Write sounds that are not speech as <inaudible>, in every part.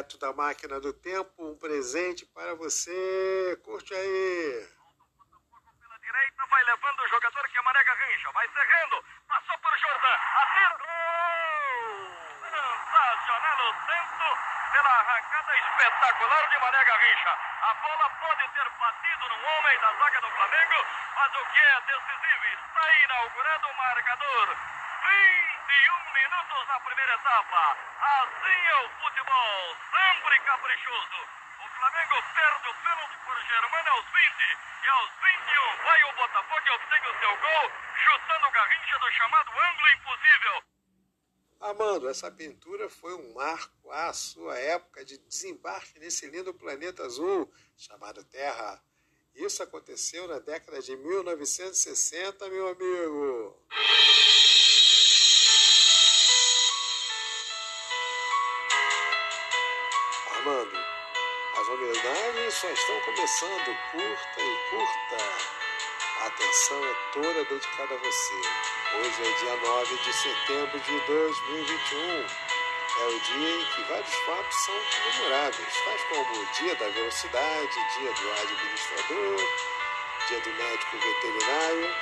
direto da máquina do tempo, um presente para você. Curte aí. Pela direita, vai levando o jogador que é Mané Garrincha. Vai cerrando. Passou por Jordan. Acertou! Sensacional o centro pela arrancada espetacular de Mané Garrincha. A bola pode ter batido no homem da zaga do Flamengo, mas o que é decisivo está inaugurando o marcador. 21 minutos na primeira etapa. Assim é o futebol, sempre caprichoso. O Flamengo perde o pênalti por Germano aos 20. E aos 21 vai o Botafogo e obtém o seu gol, chutando o Garrincha do chamado ângulo impossível. Amando, essa pintura foi um marco à sua época de desembarque nesse lindo planeta azul chamado Terra. Isso aconteceu na década de 1960, meu amigo. Armando, as homenagens só estão começando. Curta e curta. A atenção é toda dedicada a você. Hoje é dia 9 de setembro de 2021. É o dia em que vários fatos são comemorados, tais como o dia da velocidade, dia do administrador, dia do médico veterinário.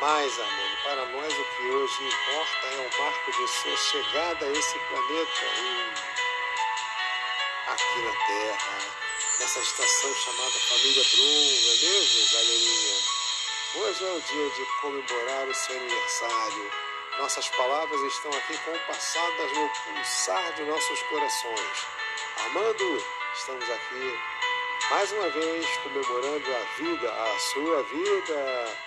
Mas, Armando, para nós o que hoje importa é o marco de sua chegada a esse planeta. E aqui na Terra, nessa estação chamada Família Brum, não é mesmo, galerinha? Hoje é o dia de comemorar o seu aniversário. Nossas palavras estão aqui compassadas no pulsar de nossos corações. Armando, estamos aqui mais uma vez comemorando a vida, a sua vida.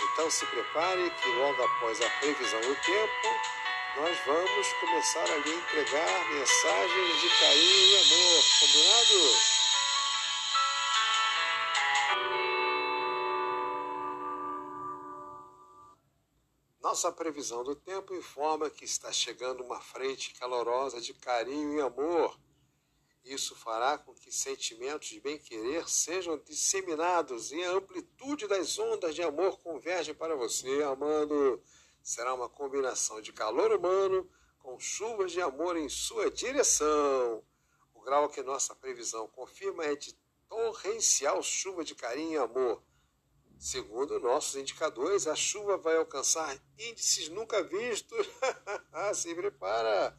Então se prepare que logo após a previsão do tempo, nós vamos começar a lhe entregar mensagens de carinho e amor. Combinado? Nossa previsão do tempo informa que está chegando uma frente calorosa de carinho e amor. Isso fará com que sentimentos de bem-querer sejam disseminados e a amplitude das ondas de amor converge para você, amando será uma combinação de calor humano com chuvas de amor em sua direção. O grau que nossa previsão confirma é de torrencial chuva de carinho e amor. Segundo nossos indicadores, a chuva vai alcançar índices nunca vistos. <laughs> Se prepara!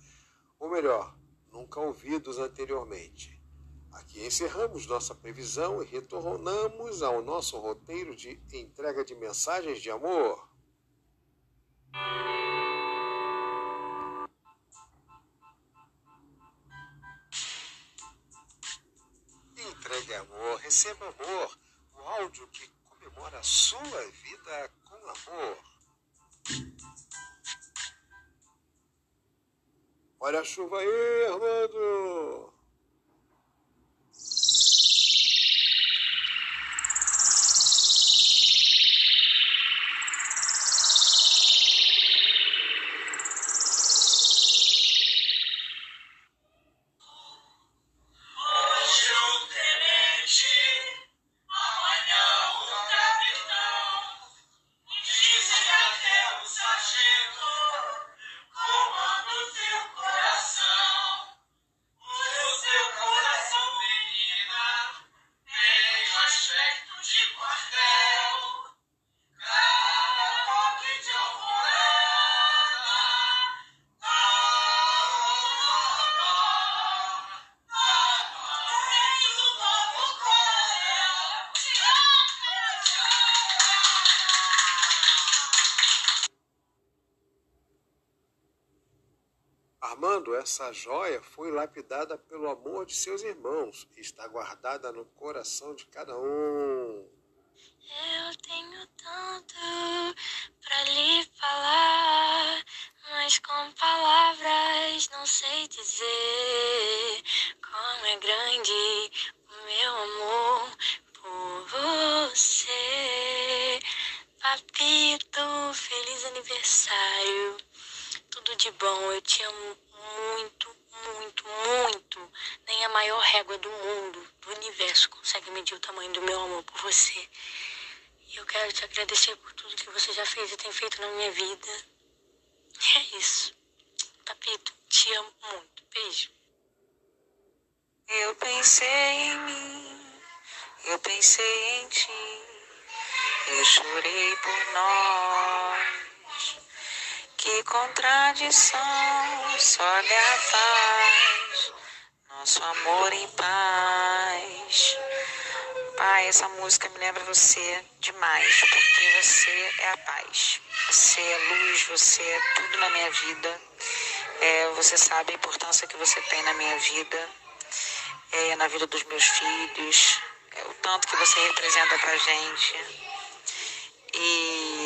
Ou melhor, nunca ouvidos anteriormente. Aqui encerramos nossa previsão e retornamos ao nosso roteiro de entrega de mensagens de amor. Entregue amor, receba amor, o áudio que comemora a sua vida com amor. Olha a chuva aí, Armando! Essa joia foi lapidada pelo amor de seus irmãos e está guardada no coração de cada um. Eu tenho tanto para lhe falar, mas com palavras não sei dizer como é grande o meu amor por você. Papito, feliz aniversário. Tudo de bom, eu te amo muito, muito, muito. Nem a maior régua do mundo, do universo, consegue medir o tamanho do meu amor por você. E eu quero te agradecer por tudo que você já fez e tem feito na minha vida. E é isso. Papito, te amo muito. Beijo.「Eu pensei em mim, eu pensei em ti, eu chorei por nós. Que contradição, só lhe a paz, nosso amor em paz. Pai, essa música me lembra você demais, porque você é a paz. Você é luz, você é tudo na minha vida. É, você sabe a importância que você tem na minha vida, é, na vida dos meus filhos, é, o tanto que você representa pra gente. E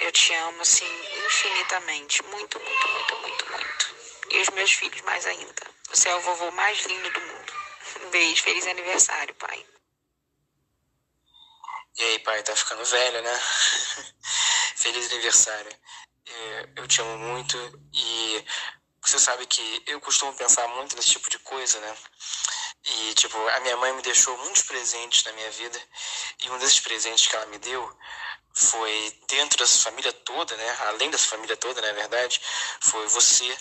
eu te amo, assim, infinitamente. Muito, muito, muito, muito, muito. E os meus filhos mais ainda. Você é o vovô mais lindo do mundo. <laughs> Um beijo, feliz aniversário, pai. E aí, pai, tá ficando velho, né? <laughs> Feliz aniversário. É, eu te amo muito e você sabe que eu costumo pensar muito nesse tipo de coisa, né? E, tipo, a minha mãe me deixou muitos presentes na minha vida e um desses presentes que ela me deu foi dentro dessa família toda, né? Além dessa família toda, na verdade, foi você,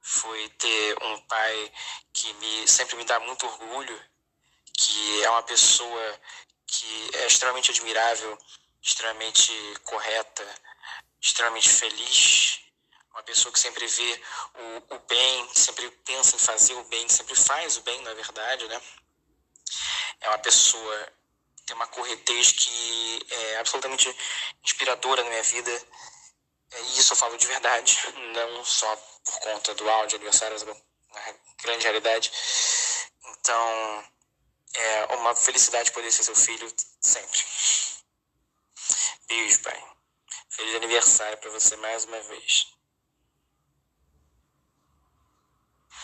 foi ter um pai que me sempre me dá muito orgulho, que é uma pessoa que é extremamente admirável, extremamente correta, extremamente feliz, uma pessoa que sempre vê o, o bem, sempre pensa em fazer o bem, sempre faz o bem, na verdade, né? É uma pessoa tem uma corretez que é absolutamente inspiradora na minha vida. E isso eu falo de verdade, não só por conta do áudio aniversário, na grande realidade. Então, é uma felicidade poder ser seu filho sempre. Beijo, pai. Feliz aniversário para você mais uma vez.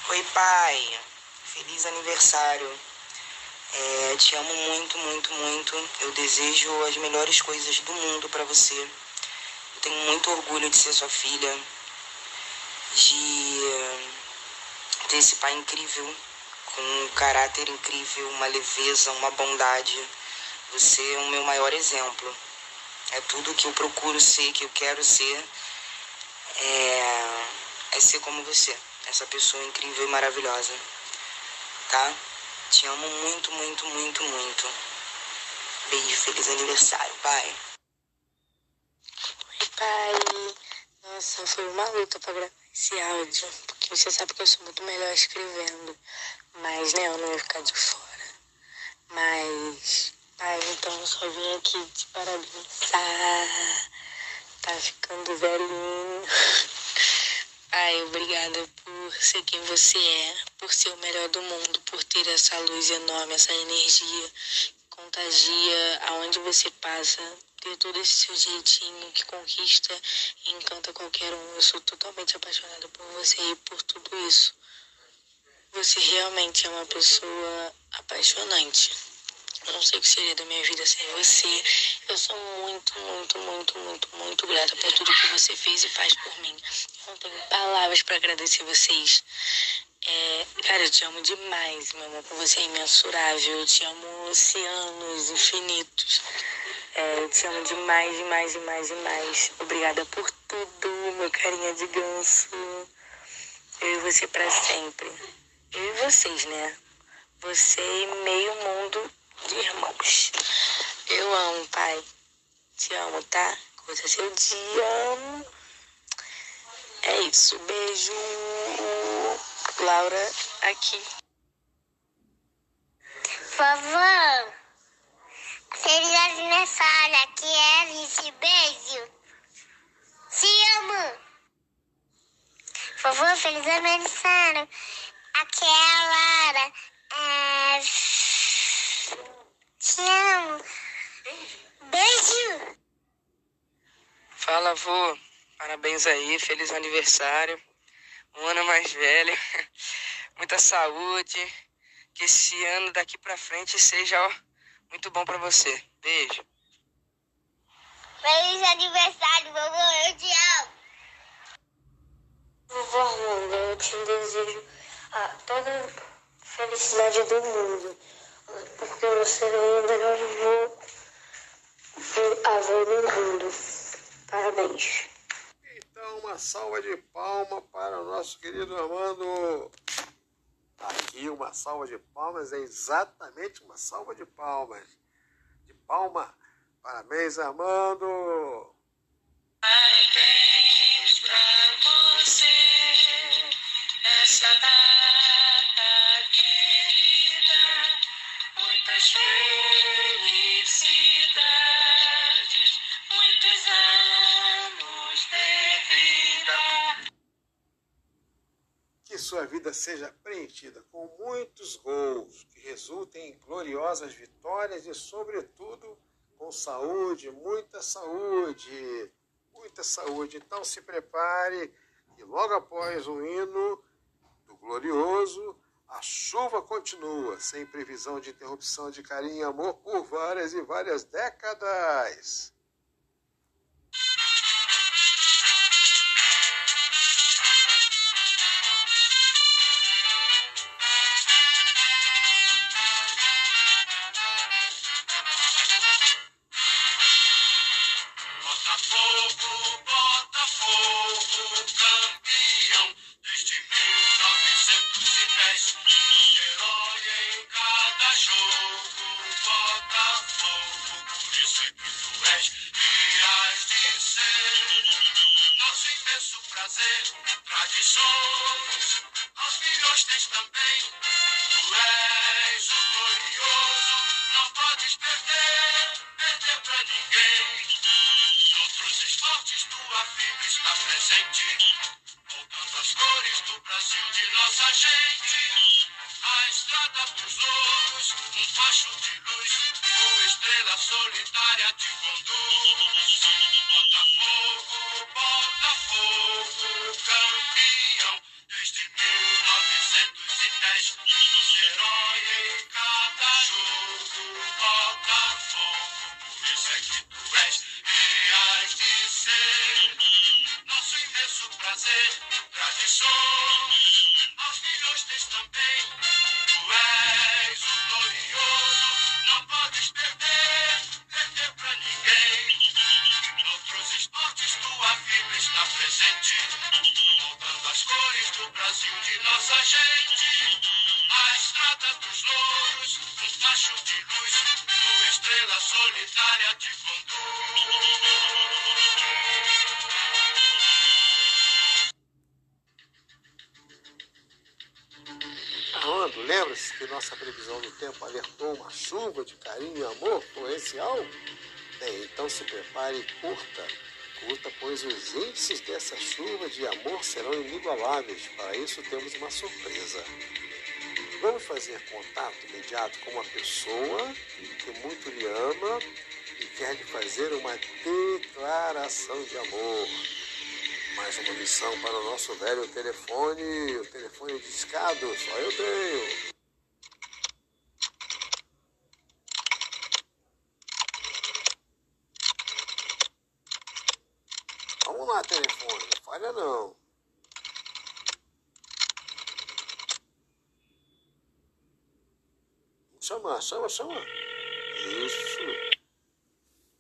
Oi, pai. Feliz aniversário. É, te amo muito, muito, muito. Eu desejo as melhores coisas do mundo para você. Eu tenho muito orgulho de ser sua filha, de ter esse pai incrível com um caráter incrível, uma leveza, uma bondade. Você é o meu maior exemplo. É tudo que eu procuro ser, que eu quero ser, é, é ser como você, essa pessoa incrível e maravilhosa. Tá? Te amo muito, muito, muito, muito. Beijo, feliz aniversário, pai. Oi, pai. Nossa, foi uma luta pra gravar esse áudio, porque você sabe que eu sou muito melhor escrevendo. Mas, né, eu não ia ficar de fora. Mas, pai, então eu só vim aqui te parabenizar. Tá ficando velhinho. <laughs> Pai, obrigada por ser quem você é, por ser o melhor do mundo, por ter essa luz enorme, essa energia que contagia aonde você passa, ter todo esse seu jeitinho que conquista e encanta qualquer um. Eu sou totalmente apaixonada por você e por tudo isso. Você realmente é uma pessoa apaixonante. Eu não sei o que seria da minha vida sem você. Eu sou muito, muito, muito, muito, muito grata por tudo que você fez e faz por mim. Eu não tenho palavras para agradecer vocês. É, cara, eu te amo demais, meu amor, você é imensurável. Eu te amo oceanos infinitos. É, eu te amo demais, demais, demais, demais. Obrigada por tudo, meu carinha de ganso. Eu e você para sempre eu e vocês, né? Você e meio mundo de irmãos. Eu amo, pai. Te amo, tá? Coisa seu dia. É isso. Beijo. Laura aqui. Vovó, feliz aniversário. Aqui é Alice. Beijo. Se amo. Vovô, feliz aniversário. Aqui é a Lara. É... Te amo. Beijo. Fala, avô. Parabéns aí, feliz aniversário. Um ano mais velho. <laughs> Muita saúde. Que esse ano daqui pra frente seja ó, muito bom pra você. Beijo. Feliz aniversário, vovô. Eu te amo. Vovô Armando, eu te desejo a toda felicidade do mundo, porque você é o melhor avô, avô do mundo. Parabéns. Então, uma salva de palma para o nosso querido Armando. Aqui uma salva de palmas é exatamente uma salva de palmas. De palma. Parabéns, Armando! Parabéns pra você essa data querida. Muitas felicidades, sua vida seja preenchida com muitos gols, que resultem em gloriosas vitórias e, sobretudo, com saúde, muita saúde, muita saúde. Então se prepare e logo após o hino do glorioso, a chuva continua, sem previsão de interrupção de carinho e amor por várias e várias décadas. Brasil de nossa gente. A estrada dos louros, um facho de luz, nossa previsão do tempo alertou uma chuva de carinho e amor torrencial? Bem, então se prepare e curta. Curta, pois os índices dessa chuva de amor serão inigualáveis. Para isso temos uma surpresa. Vamos fazer contato imediato com uma pessoa que muito lhe ama e quer lhe fazer uma declaração de amor. Mais uma missão para o nosso velho telefone, o telefone discado, só eu tenho. Telefone, não falha não. Chama, chama, chama. Isso.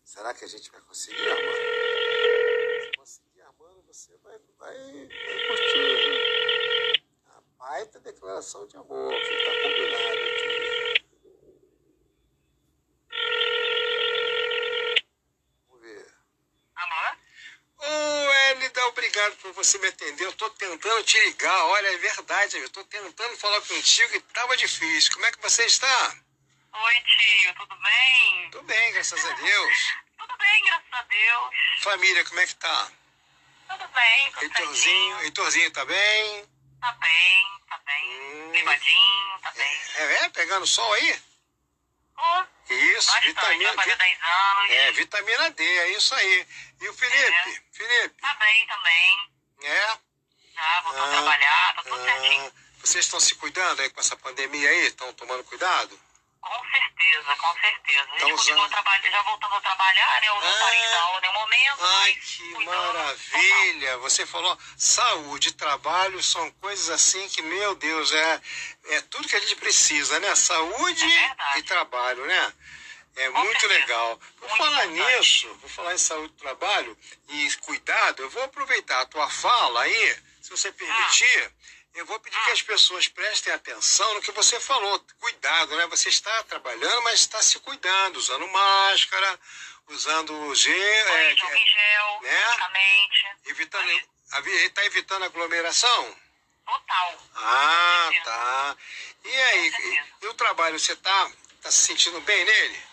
Será que a gente vai conseguir, Armando? Se conseguir, Armando, você vai, vai, vai curtir. A baita declaração de amor que está combinado aqui. Vamos ver. Ô, Elida, obrigado por você me atender. Eu tô tentando te ligar. Olha, é verdade. Eu tô tentando falar contigo e tava difícil. Como é que você está? Oi, tio, tudo bem? Tô bem, graças a <laughs> Deus. Tudo bem, graças a Deus. Família, como é que tá? Tudo bem, tudo Heitorzinho. Heitorzinho tá bem? Tá bem, tá bem. Hum. Limadinho, tá bem. É, é? Pegando sol aí? Oh, Isso, bastante, vitamina, vai fazer vi- 10 anos. é, vitamina D, é isso aí. E o Felipe? Felipe, Tá bem também. é? Já voltou Ah, a trabalhar, tá tudo certinho. Ah, vocês estão se cuidando aí com essa pandemia aí? Estão tomando cuidado? Com certeza, com certeza. A gente continuou usando- trabalhando, já voltando a trabalhar, né? Eu não Ah. parei da aula no momento. Ai, que cuidando. maravilha! Você falou saúde e trabalho são coisas assim que, meu Deus, é, é tudo que a gente precisa, né? Saúde É e trabalho, né? É Com muito certeza. legal. Por Muito falar importante. nisso, vou falar em saúde e trabalho e cuidado, eu vou aproveitar a tua fala aí, se você permitir, eu vou pedir que as pessoas prestem atenção no que você falou. Cuidado, né? Você está trabalhando, mas está se cuidando, usando máscara, usando gel, é, em gel, né? evitando, está evitando aglomeração? Total. Ah, tá. E aí, e, o trabalho, você tá, tá se sentindo bem nele?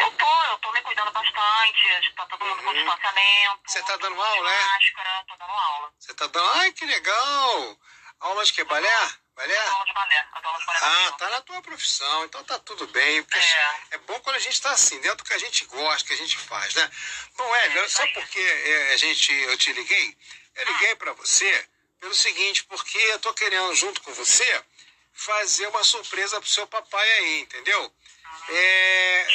Eu tô, eu tô me cuidando bastante. Tá todo mundo com distanciamento. Uhum. Você tá dando aula, é? Máscara, tô dando aula. Você tá dando. Ai, que legal! Aula de que? Balé? Balé? Dando aula de balé. Aula de balé. Ah, tá na tua profissão, então tá tudo bem. É. é bom quando a gente tá assim, dentro do que a gente gosta, que a gente faz, né? Bom, Hélio, É, só aí. porque é, a gente, eu te liguei, eu liguei pra você pelo seguinte, porque eu tô querendo, junto com você, fazer uma surpresa pro seu papai aí, entendeu? É,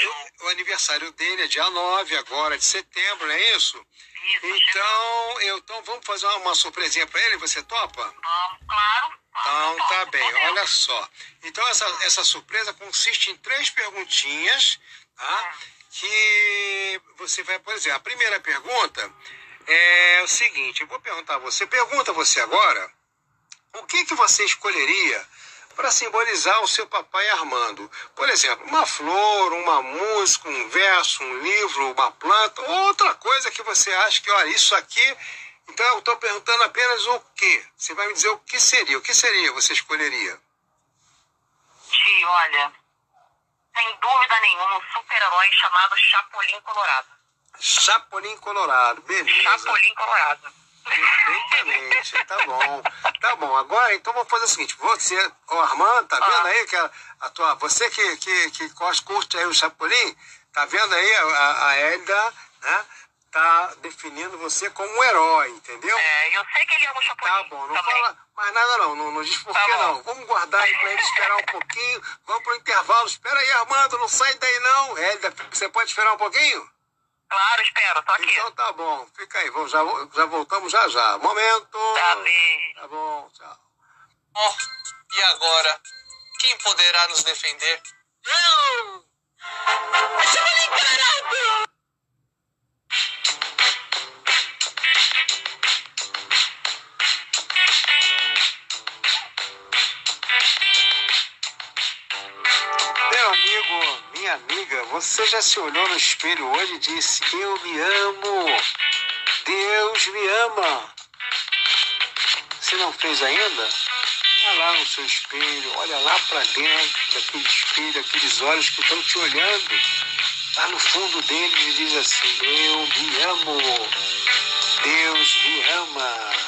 o aniversário dele é dia 9 agora de setembro, não é isso? Isso. Então, eu, então vamos fazer uma, uma surpresinha pra ele, você topa? Vamos, claro. Então tá topo, bem, olha só. Então essa, essa surpresa consiste em três perguntinhas, tá? Que você vai, por exemplo, a primeira pergunta é o seguinte, eu vou perguntar a você, pergunta você agora, o que que você escolheria para simbolizar o seu papai Armando? Por exemplo, uma flor, uma música, um verso, um livro, uma planta, outra coisa que você acha que, olha, isso aqui. Então eu estou perguntando apenas o que. Você vai me dizer o que seria. O que seria você escolheria? Ti, olha, sem dúvida nenhuma, um super-herói chamado Chapolin Colorado. Chapolin Colorado, beleza. Chapolin Colorado. Perfeitamente, tá bom. Tá bom, agora então vamos fazer o seguinte: você, o Armando, tá vendo Ah. aí que a, a tua. Você que, que, que curte aí o Chapolin, tá vendo aí a, a, Hélida, né? Tá definindo você como um herói, entendeu? É, eu sei que ele ama o Chapolin. Tá bom, não também. fala mais nada não, não, não diz por Tá não. Vamos guardar aí pra ele esperar um pouquinho, vamos pro intervalo. Espera aí, Armando, não sai daí não. Hélida, você pode esperar um pouquinho? Claro, espero, tô aqui. Então tá bom, fica aí, vamos, já, já voltamos já já. Momento. Tá bem. Tá bom, tchau. Bom, e agora? Quem poderá nos defender? Eu! Meu amigo, minha amiga, você já se olhou no espelho hoje e disse: Eu me amo. Deus me ama. Se não fez ainda? Olha lá no seu espelho, olha lá para dentro daquele espelho, aqueles olhos que estão te olhando. Lá no fundo deles e diz assim: Eu me amo. Deus me ama.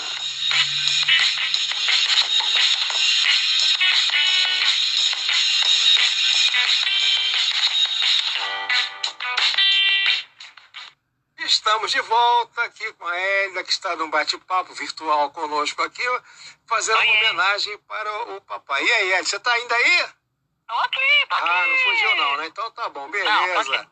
Estamos de volta aqui com a Hélida, que está num bate-papo virtual conosco aqui, fazendo uma homenagem para o, o papai. E aí, Hélida, você está ainda aí? Tô aqui, tô aqui. Ah, não fugiu não, né? Então tá bom, Não, beleza. ir.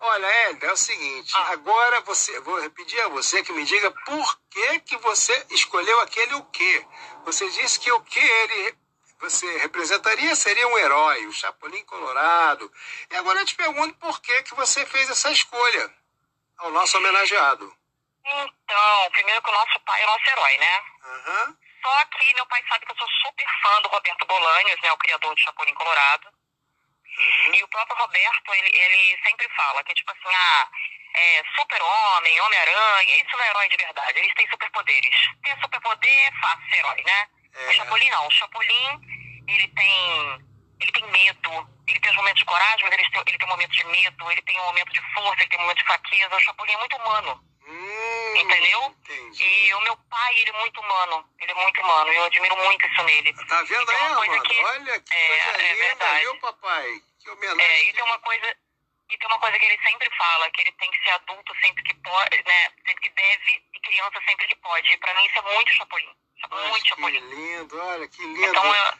Olha, Hélida, é o seguinte, Ah. agora você, vou pedir a você que me diga por que que você escolheu aquele o quê? Você disse que o que ele você representaria seria um herói, o Chapolin Colorado. E agora eu te pergunto por que que você fez essa escolha ao nosso homenageado. Então, primeiro que o nosso pai é o nosso herói, né? Aham. Só que meu pai sabe que eu sou super fã do Roberto Bolanhos, né? O criador do Chapolin Colorado. Uhum. E o próprio Roberto, ele, ele sempre fala que, tipo assim, ah, é, super-homem, Homem-Aranha, isso não é herói de verdade. Eles têm superpoderes. Ter superpoder é fácil ser herói, né? É. O Chapolin não. O Chapolin, ele tem, ele tem medo. Ele tem os momentos de coragem, mas ele tem, ele tem um momento de medo. Ele tem um momento de força, ele tem um momento de fraqueza. O Chapolin é muito humano. Hum, Entendeu? Entendi. E o meu pai, ele é muito humano. Ele é muito humano. Eu admiro muito isso nele. Tá vendo aí, que- Olha que é, coisa é linda, verdade. viu, papai? Que homenagem. É, e tem uma coisa. E tem uma coisa que ele sempre fala, que ele tem que ser adulto sempre que pode, né? Sempre que deve e criança sempre que pode. E pra mim isso é muito Chapolin. Muito que Chapolin. lindo, olha que lindo. Então, eu,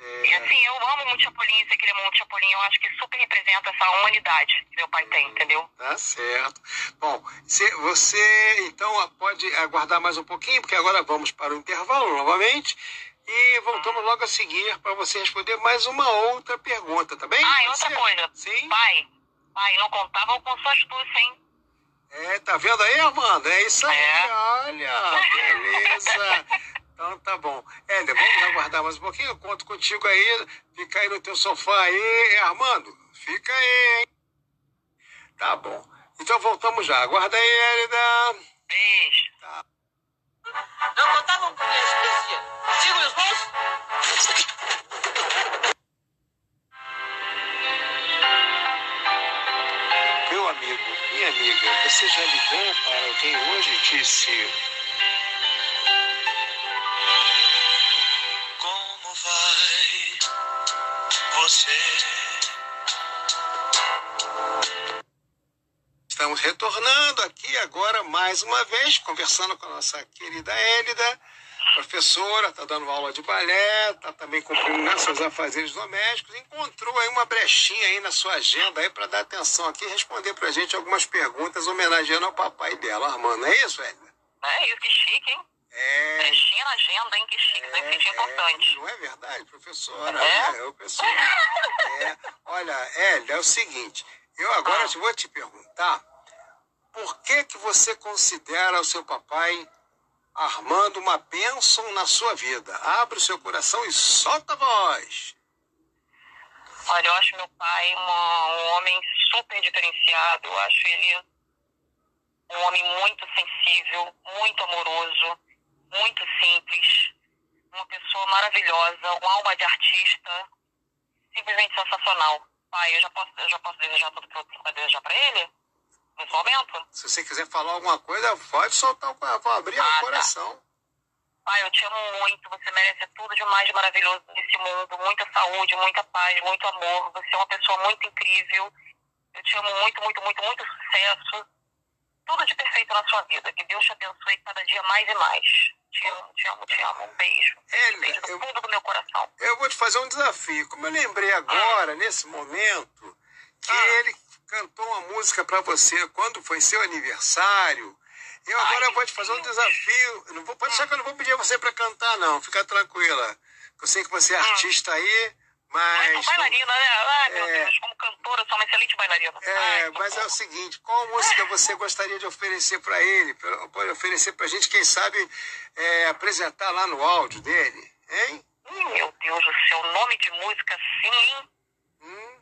e É, assim, eu amo muito Chapolin, sei que ele é muito Chapolin, eu acho que super representa essa humanidade que meu pai tem, entendeu? tá certo. Bom, você então pode aguardar mais um pouquinho, porque agora vamos para o intervalo novamente. E voltamos logo a seguir para você responder mais uma outra pergunta, tá bem? Ah, e outra coisa. Sim. Pai, pai, não contavam com sua astúcia, hein? É, tá vendo aí, Armando? É isso aí, É. olha, <laughs> beleza. Então tá bom. Hélida, vamos aguardar mais um pouquinho? Eu conto contigo aí. Fica aí no teu sofá aí, Armando. Fica aí, hein? Tá bom. Então voltamos já. Aguarda aí, Hélida. Beijo. Tá. Não contavam com minha espécie. Sigo os bons? Meu amigo, minha amiga, você já ligou para alguém hoje e disse. Estamos retornando aqui agora mais uma vez, conversando com a nossa querida Hélida, professora, está dando aula de balé, está também cumprindo seus afazeres domésticos, encontrou aí uma brechinha aí na sua agenda aí para dar atenção aqui e responder para a gente algumas perguntas homenageando ao papai dela, Armando. É isso, Hélida? É isso, que chique, hein? É. Brechinha na agenda, hein? Que chique, sempre senti importante. Não é verdade, professora. É? É, eu pessoal. É. Olha, Hélida, é o seguinte, eu agora Ah. vou te perguntar por que que você considera o seu papai Armando uma bênção na sua vida? Abre o seu coração e solta a voz. Olha, eu acho meu pai uma- um homem super diferenciado. Eu acho ele um homem muito sensível, muito amoroso, muito simples, uma pessoa maravilhosa, uma alma de artista, simplesmente sensacional. Pai, eu já posso, eu já posso desejar tudo que eu tenho para desejar para ele? Nesse momento? Se você quiser falar alguma coisa, pode soltar o abrir Ah, o tá. coração. Pai, eu te amo muito. Você merece tudo de mais maravilhoso nesse mundo. Muita saúde, muita paz, muito amor. Você é uma pessoa muito incrível. Eu te amo muito, muito, muito, muito sucesso. Tudo de perfeito na sua vida. Que Deus te abençoe cada dia mais e mais. Te amo, te amo, te amo. Um beijo. Hélida, Beijo do eu- fundo do meu coração. Eu vou te fazer um desafio. Como eu lembrei agora, nesse momento, que Ah. ele cantou uma música para você quando foi seu aniversário. Eu agora Ai, vou te fazer um desafio. Eu Não vou, pode deixar que eu não vou pedir a você para cantar, não. Fica tranquila. Eu sei que você é artista aí, Mas mas. sou bailarina, né? Ai, meu É. Deus, como cantora, sou uma excelente bailarina. É, Ai, mas é o seguinte, qual música você gostaria de oferecer para ele? Pode oferecer para a gente, quem sabe, é, apresentar lá no áudio dele, hein? Ih, meu Deus do céu, nome de música sim. Hum?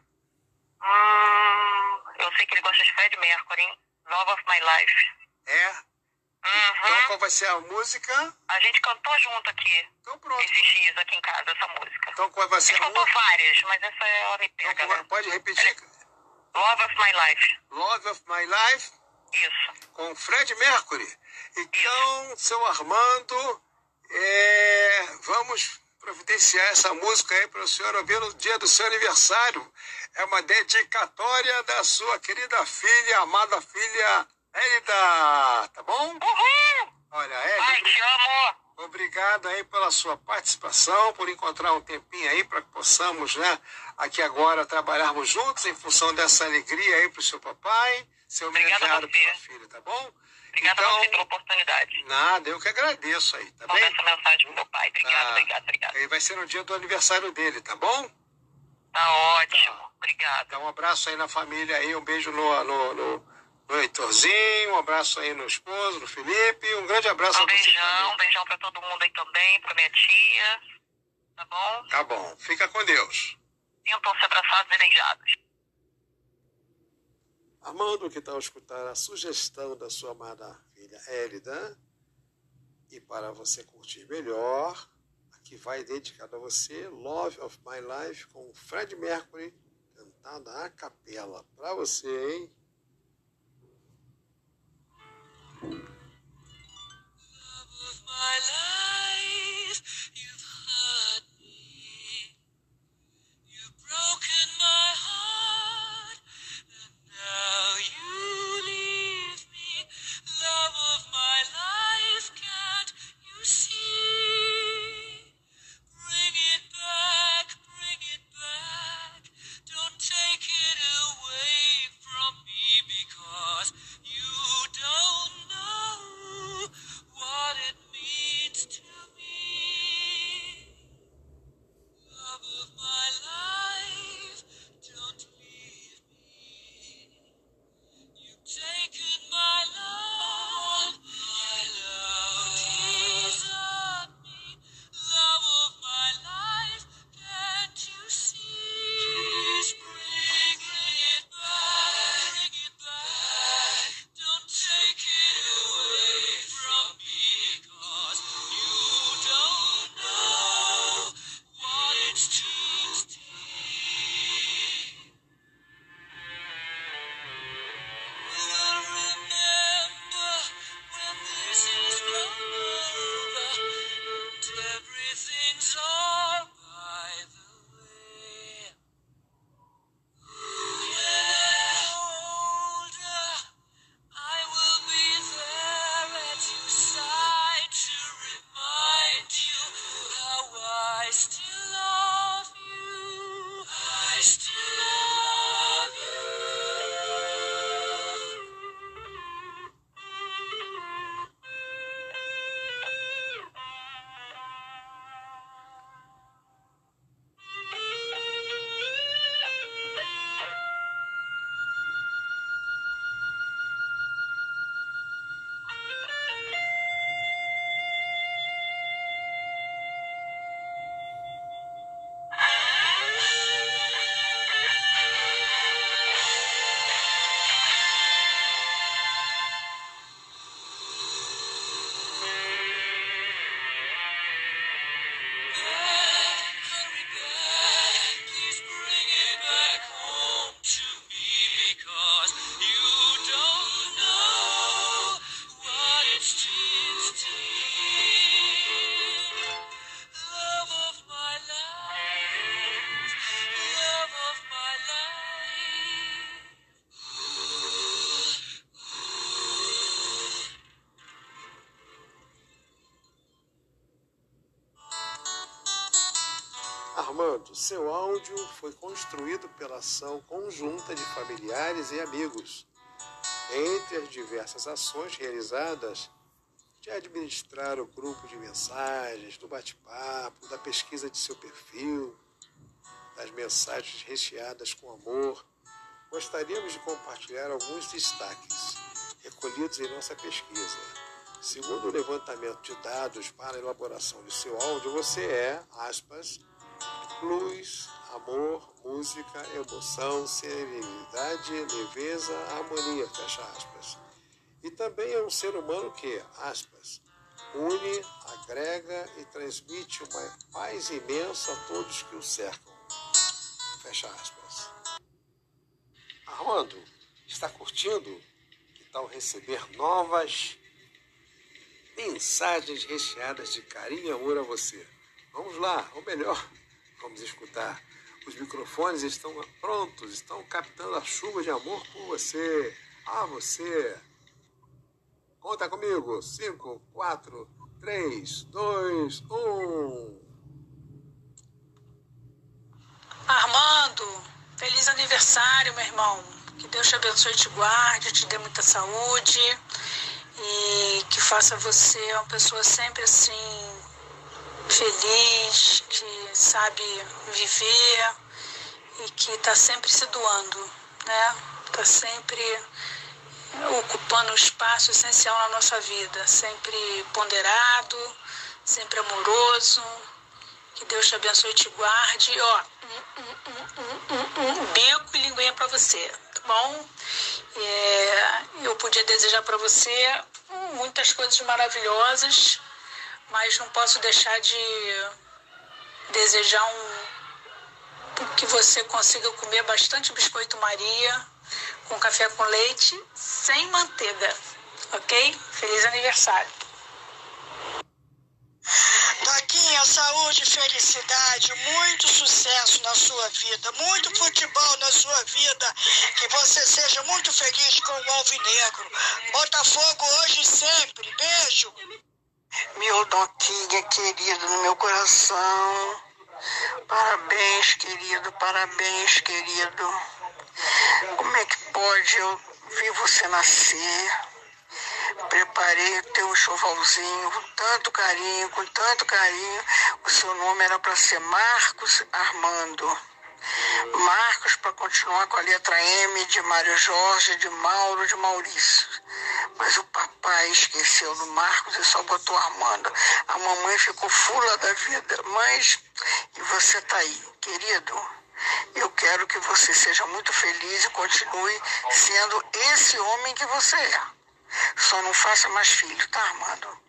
Hum, eu sei que ele gosta de Fred Mercury, hein? Love of My Life. É? Então Uhum. qual vai ser a música? A gente cantou junto aqui, Então pronto. esses dias aqui em casa, essa música. Então qual vai A ser gente a cantou música? várias, mas essa ela me Então, pega, qual- né? pode repetir? Love of My Life. Love of My Life Isso. com Fred Mercury. Então, seu Armando, é, vamos providenciar essa música aí para o senhor ouvir no dia do seu aniversário. É uma dedicatória da sua querida filha, amada filha Hélida, tá bom? Uhul! Olha, Ai, Hélida, te amo! Obrigado aí pela sua participação, por encontrar um tempinho aí para que possamos, né, aqui agora trabalharmos juntos em função dessa alegria aí para o seu papai, a homenageado pela filha, tá bom? Obrigada então, a você pela oportunidade. Nada, eu que agradeço aí, tá Mandar bem? essa mensagem pro meu pai. Obrigada, Tá. obrigada, obrigada. Aí vai ser no dia do aniversário dele, tá bom? Tá ótimo. Obrigada. Então um abraço aí na família aí, um beijo no, no, no, no Heitorzinho, um abraço aí no esposo, no Felipe, um grande abraço Um beijão, um beijão pra todo mundo aí também, pra minha tia. Tá bom? Tá bom, fica com Deus. Sintam se abraçados e beijados. Armando, que tal escutar a sugestão da sua amada filha Hélida? E para você curtir melhor, aqui vai dedicado a você Love of My Life com Fred Mercury, cantada a capela. Para você, hein? Now you leave me. Love of my life, Armando, seu áudio foi construído pela ação conjunta de familiares e amigos. Entre as diversas ações realizadas, de administrar o grupo de mensagens, do bate-papo, da pesquisa de seu perfil, das mensagens recheadas com amor, gostaríamos de compartilhar alguns destaques recolhidos em nossa pesquisa. Segundo o levantamento de dados para a elaboração de seu áudio, você é, aspas, luz, amor, música, emoção, serenidade, leveza, harmonia, fecha aspas. E também é um ser humano que, aspas, une, agrega e transmite uma paz imensa a todos que o cercam. Fecha aspas. Armando, está curtindo? Que tal receber novas mensagens recheadas de carinho e amor a você? Vamos lá, ou melhor, vamos escutar. Os microfones estão prontos, estão captando a chuva de amor por você. A você. Conta comigo. 5, 4, 3, 2, 1. Armando, feliz aniversário, meu irmão. Que Deus te abençoe te guarde, te dê muita saúde e que faça você uma pessoa sempre assim feliz, que sabe viver e que está sempre se doando, né? Está sempre ocupando um espaço essencial na nossa vida, sempre ponderado, sempre amoroso. Que Deus te abençoe e te guarde. Ó, um, um, um, um bico e linguinha para você, tá bom? É, eu podia desejar para você muitas coisas maravilhosas, mas não posso deixar de desejar um que você consiga comer bastante biscoito Maria com café com leite sem manteiga, ok? Feliz aniversário. Doquinha, saúde, felicidade, muito sucesso na sua vida, muito futebol na sua vida, que você seja muito feliz com o Alvinegro. Botafogo hoje e sempre. Beijo. Meu Doquinha querido no meu coração. Parabéns, querido, parabéns, querido. Como é que pode eu ver você nascer? Preparei o teu enxovalzinho com tanto carinho, com tanto carinho. O seu nome era para ser Marcos Armando. Marcos para continuar com a letra M de Mário Jorge, de Mauro, de Maurício. Mas o papai esqueceu do Marcos e só botou Armando. A mamãe ficou fula da vida. Mas, e você tá aí, querido? Eu quero que você seja muito feliz e continue sendo esse homem que você é. Só não faça mais filho, tá, Armando?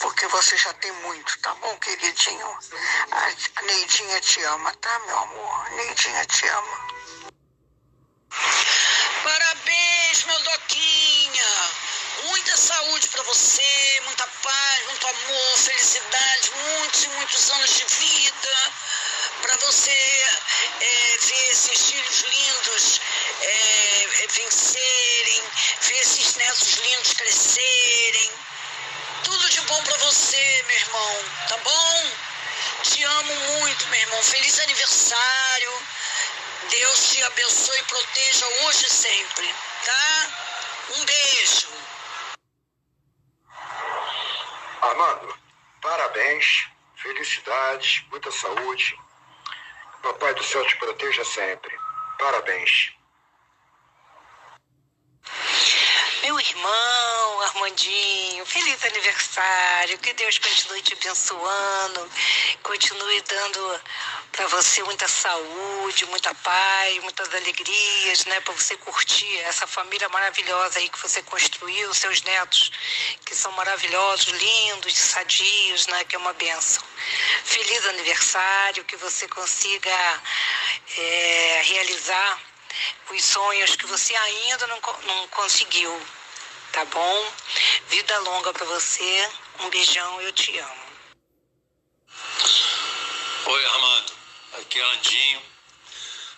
Porque você já tem muito, tá bom, queridinho? A Neidinha te ama, tá, meu amor? Neidinha te ama. Parabéns, meu Doquinha. Muita saúde para você, muita paz, muito amor, felicidade, muitos e muitos anos de vida para você é, ver esses filhos lindos é, é, vencerem, ver esses netos lindos crescerem. Bom para você, meu irmão, tá bom? Te amo muito, meu irmão. Feliz aniversário. Deus te abençoe e proteja hoje e sempre, tá? Um beijo. Armando, parabéns, felicidades, muita saúde. Papai do céu te proteja sempre. Parabéns. Meu irmão Armandinho, feliz aniversário. Que Deus continue te abençoando, continue dando para você muita saúde, muita paz, muitas alegrias, né, para você curtir essa família maravilhosa aí que você construiu, seus netos que são maravilhosos, lindos, sadios, né, que é uma benção. Feliz aniversário, que você consiga é, realizar os sonhos que você ainda não, não conseguiu, tá bom? Vida longa para você. Um beijão, eu te amo. Oi, Armando. Aqui é Andinho.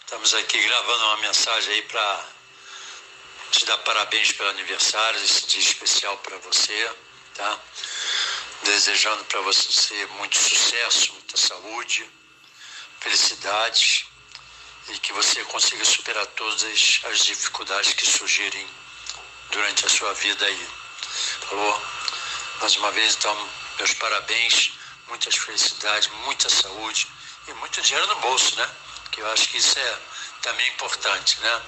Estamos aqui gravando uma mensagem aí para te dar parabéns pelo aniversário, esse dia especial para você, tá? Desejando para você muito sucesso, muita saúde, felicidades e que você consiga superar todas as dificuldades que surgirem durante a sua vida aí. Falou? Mais uma vez, então, meus parabéns, muitas felicidades, muita saúde e muito dinheiro no bolso, né? Que eu acho que isso é também importante, né?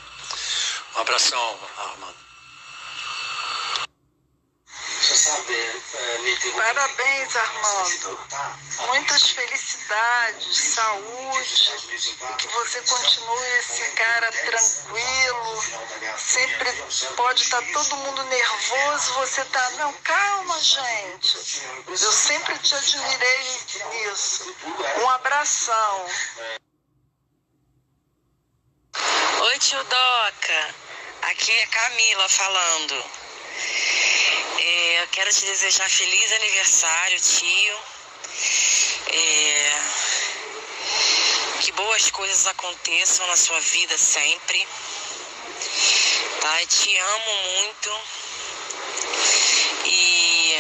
Um abração, Armando. Parabéns, Armando. Muitas felicidades, saúde, que você continue esse cara tranquilo. Sempre pode estar todo mundo nervoso, você tá, não, calma, gente. Eu sempre te admirei nisso. Um abração. Oi, tio Doca. Aqui é Camila falando. É, eu quero te desejar feliz aniversário, tio. É, que boas coisas aconteçam na sua vida sempre. Tá? Eu te amo muito. E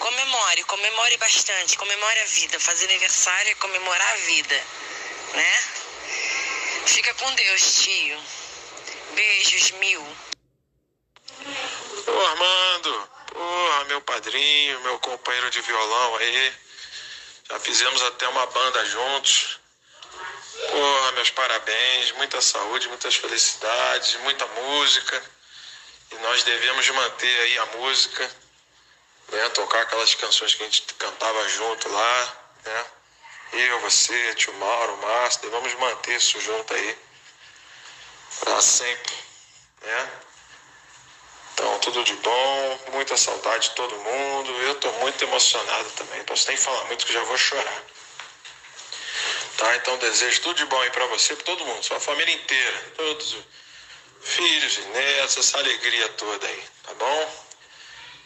comemore, comemore bastante, comemore a vida. Fazer aniversário é comemorar a vida, né? Fica com Deus, tio. Beijos mil. Porra, meu padrinho, meu companheiro de violão aí. Já fizemos até uma banda juntos. Porra, meus parabéns, muita saúde, muitas felicidades, muita música. E nós devemos manter aí a música, né? Tocar aquelas canções que a gente cantava junto lá, né? Eu, você, tio Mauro, Márcio, devemos manter isso junto aí. Pra sempre, né? Então, tudo de bom, muita saudade de todo mundo. Eu tô muito emocionado também, posso nem falar muito que já vou chorar. Tá? Então, desejo tudo de bom aí pra você, pra todo mundo, sua família inteira, todos os filhos e netos, essa alegria toda aí, tá bom?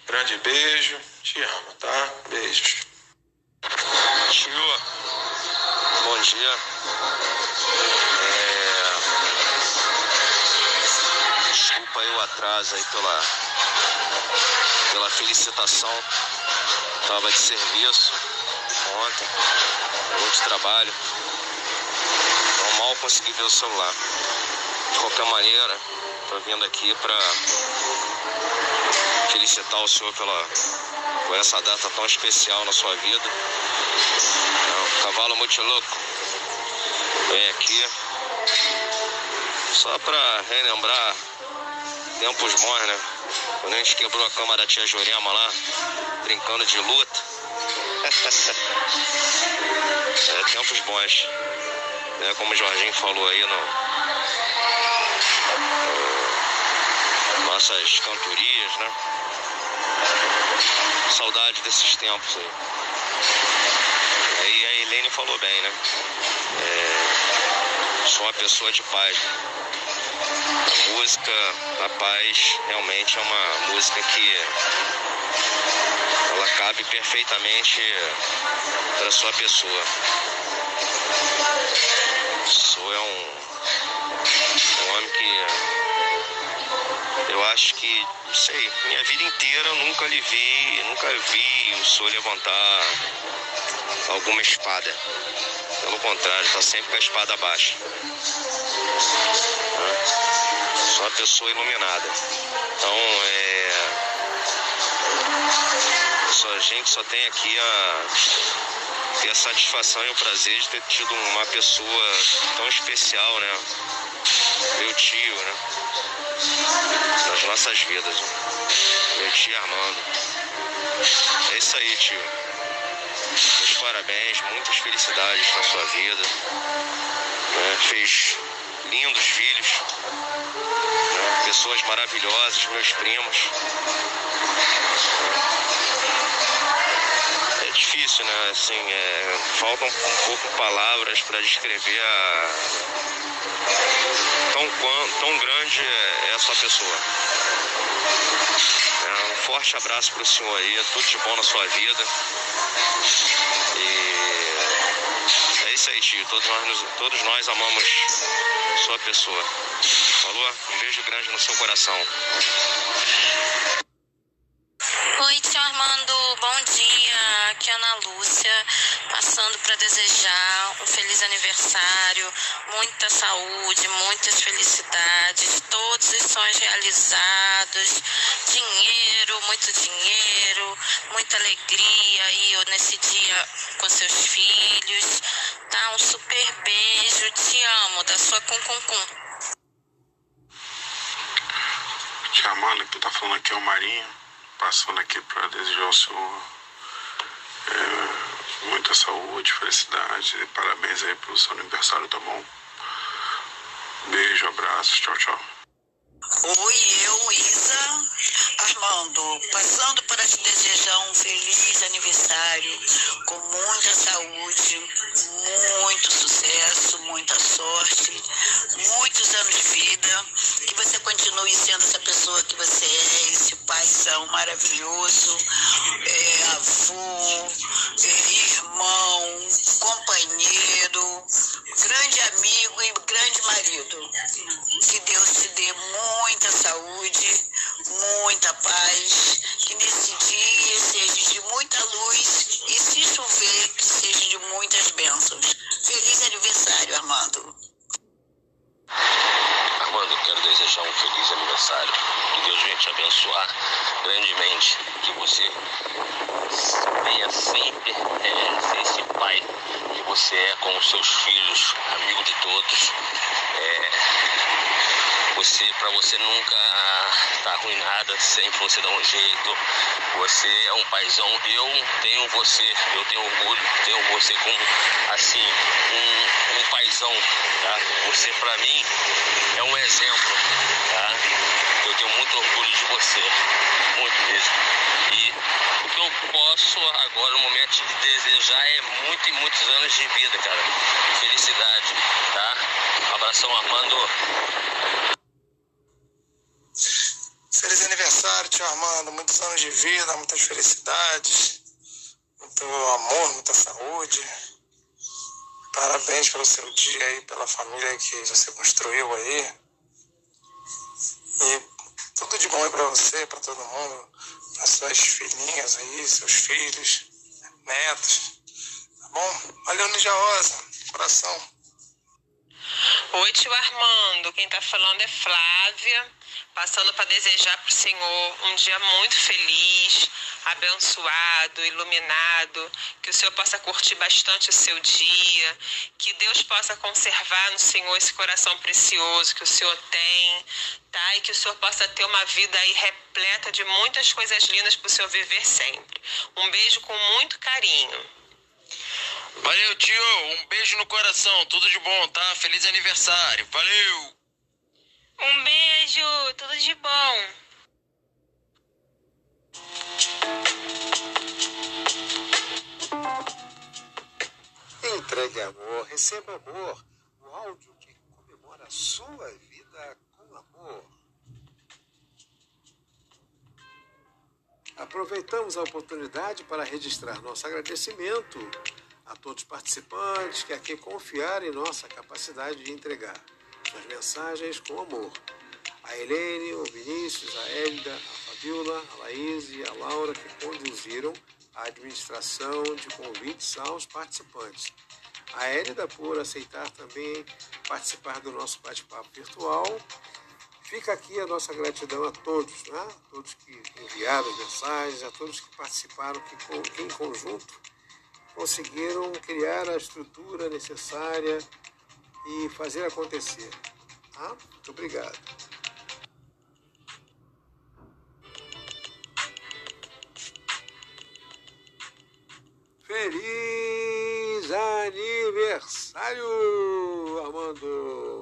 Grande beijo, te amo, tá? Beijos. Tio, bom dia. O atraso aí pela, pela felicitação. Tava de serviço ontem, muito trabalho. Então mal consegui ver o celular. De qualquer maneira, tô vindo aqui pra felicitar o senhor pela, por essa data tão especial na sua vida. É um cavalo muito louco. Vem aqui só pra relembrar tempos bons, né? Quando a gente quebrou a cama da tia Jurema lá, brincando de luta. é, tempos bons. É, como o Jorginho falou aí no, no nossas cantorias, né? Saudade desses tempos aí. Aí a Helene falou bem, né? É, sou uma pessoa de paz. A música da paz realmente é uma música que ela cabe perfeitamente para sua pessoa. Sou é um, um homem que eu acho que, não sei, minha vida inteira eu nunca lhe vi, nunca vi o senhor levantar alguma espada. Pelo contrário, está sempre com a espada baixa. Sou uma pessoa iluminada. Então, é. Só, a gente só tem aqui a ter a satisfação e o prazer de ter tido uma pessoa tão especial, né? Meu tio, né? Nas nossas vidas. Né? Meu tio Armando. É isso aí, tio. Meus parabéns, muitas felicidades na sua vida. Né? Fez lindos filhos. Né? Pessoas maravilhosas, meus primos. É difícil, né? Assim, é, faltam um pouco palavras para descrever a tão, tão grande é essa pessoa. É, um forte abraço para o senhor aí, tudo de bom na sua vida. E é isso aí, tio. Todos nós, todos nós amamos sua pessoa. Falou? Um beijo grande no seu coração. Oi, tio Armando, bom dia. Aqui é Ana Lúcia, passando para desejar um feliz aniversário, muita saúde, muitas felicidades, todos os sonhos realizados, dinheiro, muito dinheiro, muita alegria aí nesse dia com seus filhos. Um super beijo, te amo, da sua Cum. Tia Amanda, que tá falando aqui é o Marinho, passando aqui para desejar ao senhor é, muita saúde, felicidade e parabéns aí pelo seu aniversário, tá bom? Beijo, abraço, tchau, tchau. Oi, eu, Isa Armando, passando para te desejar um feliz aniversário, com muita saúde, muito sucesso, muita sorte, muitos anos de vida, que você continue sendo essa pessoa que você é, esse paizão maravilhoso, é, avô, é, irmão, companheiro, grande amigo e grande marido. Que Deus te dê muita saúde, muita paz, que nesse dia seja de muita luz e se chover, que seja de muitas bênçãos. Feliz aniversário, Armando. Quero desejar um feliz aniversário. Que Deus venha te abençoar grandemente. Que você venha sempre é, ser esse pai que você é com os seus filhos, amigo de todos. É, você, para você nunca tá arruinada, sempre você dá um jeito. Você é um paizão. Eu tenho você, eu tenho orgulho, tenho você como assim, um, um paizão, tá? Você para mim é um exemplo, tá? Eu tenho muito orgulho de você, muito mesmo. E o que eu posso agora, no momento de desejar, é muito e muitos anos de vida, cara. Felicidade, tá? Um abração, Armando. Feliz aniversário, tio Armando. Muitos anos de vida, muitas felicidades, muito amor, muita saúde. Parabéns pelo seu dia aí, pela família que você construiu aí. E tudo de bom aí pra você, pra todo mundo, para suas filhinhas aí, seus filhos, netos. Tá bom? Valeu, Ninja Rosa. Coração. Oi, tio Armando. Quem tá falando é Flávia. Passando para desejar para o Senhor um dia muito feliz, abençoado, iluminado, que o Senhor possa curtir bastante o seu dia, que Deus possa conservar no Senhor esse coração precioso que o Senhor tem, tá? E que o Senhor possa ter uma vida aí repleta de muitas coisas lindas para o Senhor viver sempre. Um beijo com muito carinho. Valeu, tio. Um beijo no coração. Tudo de bom, tá? Feliz aniversário. Valeu! Um beijo, tudo de bom. Entregue amor, receba amor. O áudio que comemora a sua vida com amor. Aproveitamos a oportunidade para registrar nosso agradecimento a todos os participantes que aqui confiaram em nossa capacidade de entregar suas mensagens com amor. A Helene, o Vinícius, a Hélida, a Fabiola, a Laís e a Laura que conduziram a administração de convites aos participantes. A Hélida por aceitar também participar do nosso bate-papo virtual. Fica aqui a nossa gratidão a todos, né? a todos que enviaram mensagens, a todos que participaram, que em conjunto conseguiram criar a estrutura necessária e fazer acontecer. Tá? Muito obrigado. Feliz aniversário, Armando!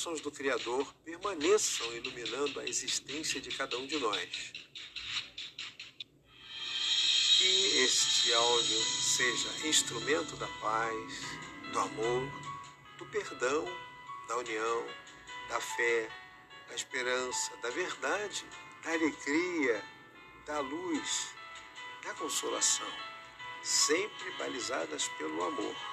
Bênçãos do Criador permaneçam iluminando a existência de cada um de nós. Que este áudio seja instrumento da paz, do amor, do perdão, da união, da fé, da esperança, da verdade, da alegria, da luz, da consolação, sempre balizadas pelo amor.